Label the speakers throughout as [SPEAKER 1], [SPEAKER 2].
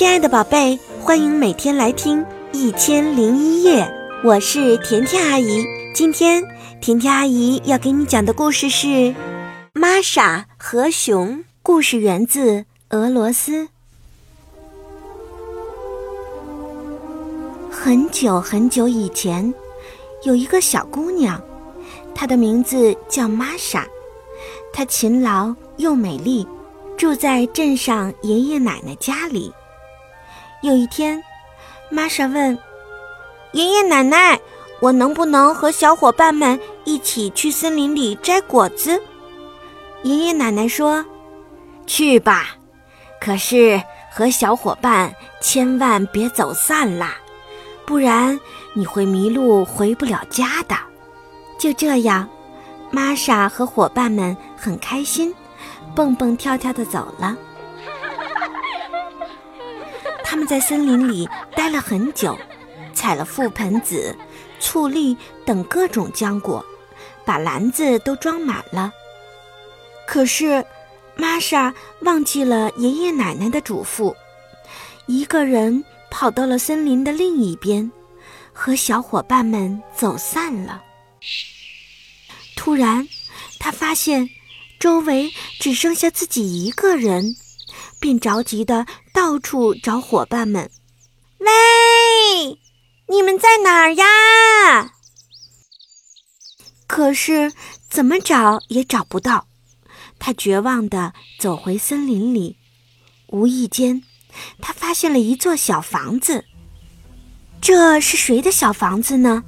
[SPEAKER 1] 亲爱的宝贝，欢迎每天来听《一千零一夜》，我是甜甜阿姨。今天甜甜阿姨要给你讲的故事是《玛莎和熊》。故事源自俄罗斯。很久很久以前，有一个小姑娘，她的名字叫玛莎，她勤劳又美丽，住在镇上爷爷奶奶家里。有一天，玛莎问爷爷奶奶：“我能不能和小伙伴们一起去森林里摘果子？”爷爷奶奶说：“去吧，可是和小伙伴千万别走散啦，不然你会迷路回不了家的。”就这样，玛莎和伙伴们很开心，蹦蹦跳跳的走了。他们在森林里待了很久，采了覆盆子、醋栗等各种浆果，把篮子都装满了。可是，玛莎忘记了爷爷奶奶的嘱咐，一个人跑到了森林的另一边，和小伙伴们走散了。突然，他发现周围只剩下自己一个人。便着急的到处找伙伴们，喂，你们在哪儿呀？可是怎么找也找不到，他绝望地走回森林里。无意间，他发现了一座小房子。这是谁的小房子呢？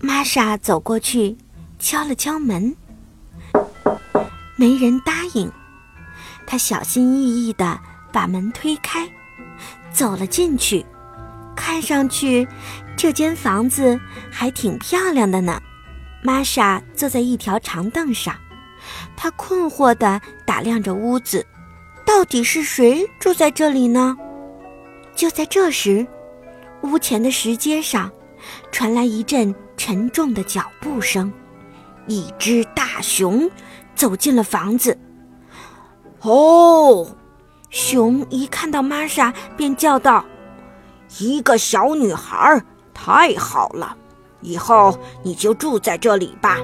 [SPEAKER 1] 玛莎走过去，敲了敲门，没人答应。他小心翼翼地把门推开，走了进去。看上去，这间房子还挺漂亮的呢。玛莎坐在一条长凳上，她困惑地打量着屋子，到底是谁住在这里呢？就在这时，屋前的石阶上传来一阵沉重的脚步声，一只大熊走进了房子。哦，熊一看到玛莎，便叫道：“一个小女孩，太好了！以后你就住在这里吧，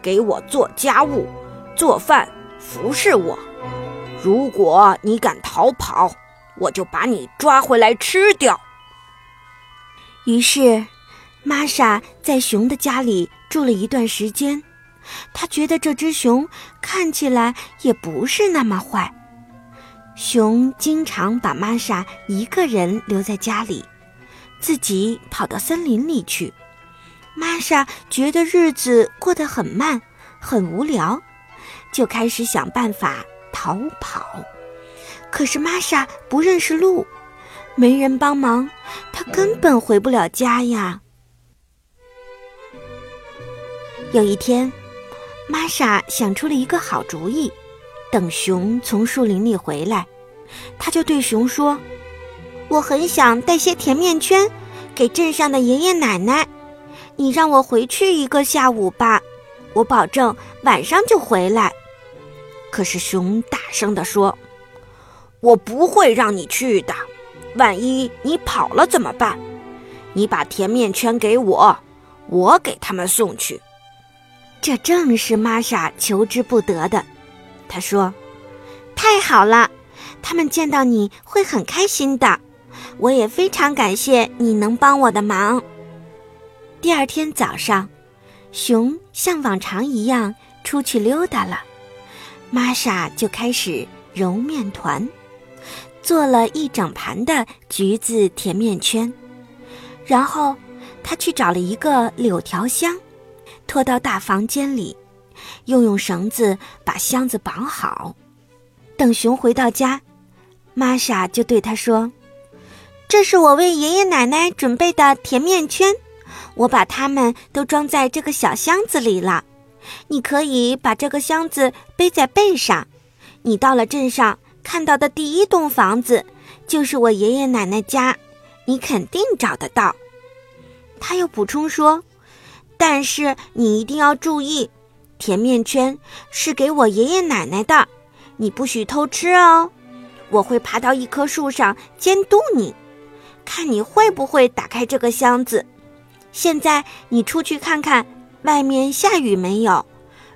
[SPEAKER 1] 给我做家务、做饭、服侍我。如果你敢逃跑，我就把你抓回来吃掉。”于是，玛莎在熊的家里住了一段时间。他觉得这只熊看起来也不是那么坏。熊经常把玛莎一个人留在家里，自己跑到森林里去。玛莎觉得日子过得很慢，很无聊，就开始想办法逃跑。可是玛莎不认识路，没人帮忙，她根本回不了家呀。有一天。玛莎想出了一个好主意，等熊从树林里回来，他就对熊说：“我很想带些甜面圈给镇上的爷爷奶奶，你让我回去一个下午吧，我保证晚上就回来。”可是熊大声地说：“我不会让你去的，万一你跑了怎么办？你把甜面圈给我，我给他们送去。”这正是玛莎求之不得的。他说：“太好了，他们见到你会很开心的。我也非常感谢你能帮我的忙。”第二天早上，熊像往常一样出去溜达了，玛莎就开始揉面团，做了一整盘的橘子甜面圈。然后，她去找了一个柳条箱。拖到大房间里，又用绳子把箱子绑好。等熊回到家，玛莎就对他说：“这是我为爷爷奶奶准备的甜面圈，我把它们都装在这个小箱子里了。你可以把这个箱子背在背上。你到了镇上看到的第一栋房子，就是我爷爷奶奶家，你肯定找得到。”他又补充说。但是你一定要注意，甜面圈是给我爷爷奶奶的，你不许偷吃哦。我会爬到一棵树上监督你，看你会不会打开这个箱子。现在你出去看看，外面下雨没有？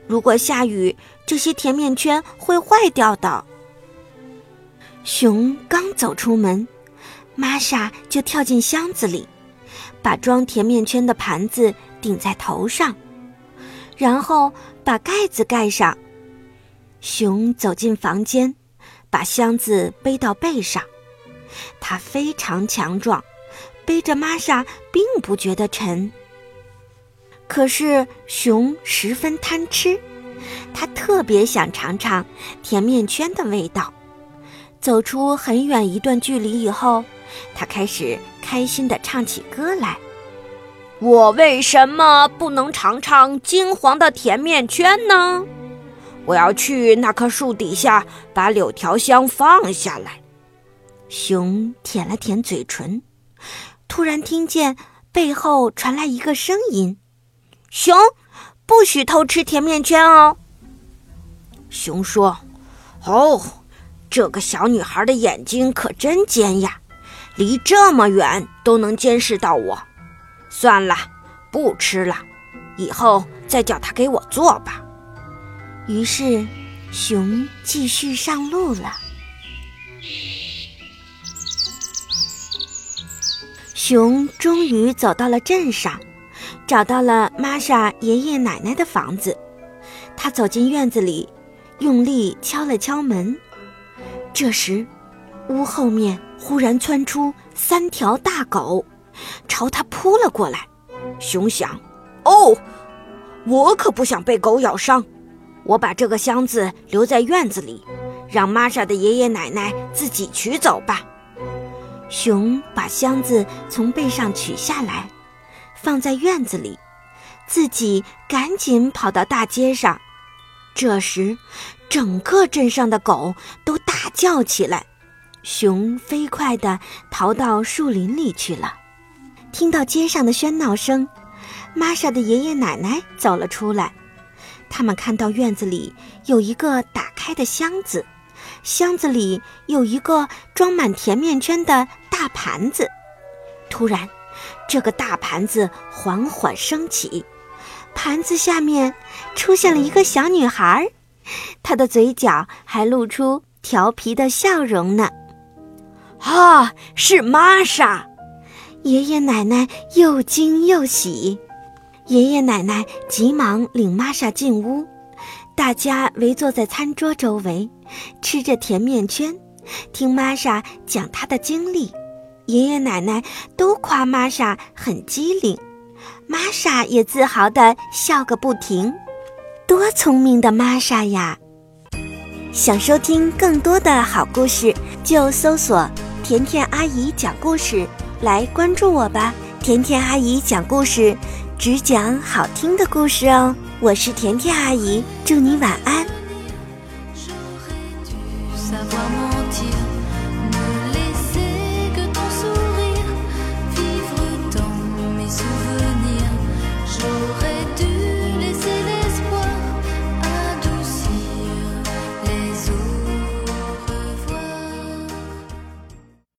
[SPEAKER 1] 如果下雨，这些甜面圈会坏掉的。熊刚走出门，玛莎就跳进箱子里，把装甜面圈的盘子顶在头上，然后把盖子盖上。熊走进房间，把箱子背到背上。它非常强壮，背着玛莎并不觉得沉。可是熊十分贪吃，它特别想尝尝甜面圈的味道。走出很远一段距离以后，它开始开心地唱起歌来：“我为什么不能尝尝金黄的甜面圈呢？”我要去那棵树底下把柳条箱放下来。熊舔了舔嘴唇，突然听见背后传来一个声音：“熊，不许偷吃甜面圈哦。”熊说：“哦，这个小女孩的眼睛可真尖呀，离这么远都能监视到我。算了，不吃了，以后再叫他给我做吧。”于是，熊继续上路了。熊终于走到了镇上，找到了玛莎爷爷奶奶的房子。他走进院子里，用力敲了敲门。这时，屋后面忽然窜出三条大狗，朝他扑了过来。熊想：“哦，我可不想被狗咬伤。”我把这个箱子留在院子里，让玛莎的爷爷奶奶自己取走吧。熊把箱子从背上取下来，放在院子里，自己赶紧跑到大街上。这时，整个镇上的狗都大叫起来。熊飞快地逃到树林里去了。听到街上的喧闹声，玛莎的爷爷奶奶走了出来。他们看到院子里有一个打开的箱子，箱子里有一个装满甜面圈的大盘子。突然，这个大盘子缓缓升起，盘子下面出现了一个小女孩，她的嘴角还露出调皮的笑容呢。啊，是玛莎！爷爷奶奶又惊又喜。爷爷奶奶急忙领玛莎进屋，大家围坐在餐桌周围，吃着甜面圈，听玛莎讲她的经历。爷爷奶奶都夸玛莎很机灵，玛莎也自豪地笑个不停。多聪明的玛莎呀！想收听更多的好故事，就搜索“甜甜阿姨讲故事”来关注我吧。甜甜阿姨讲故事。只讲好听的故事哦，我是甜甜阿姨，祝你晚安。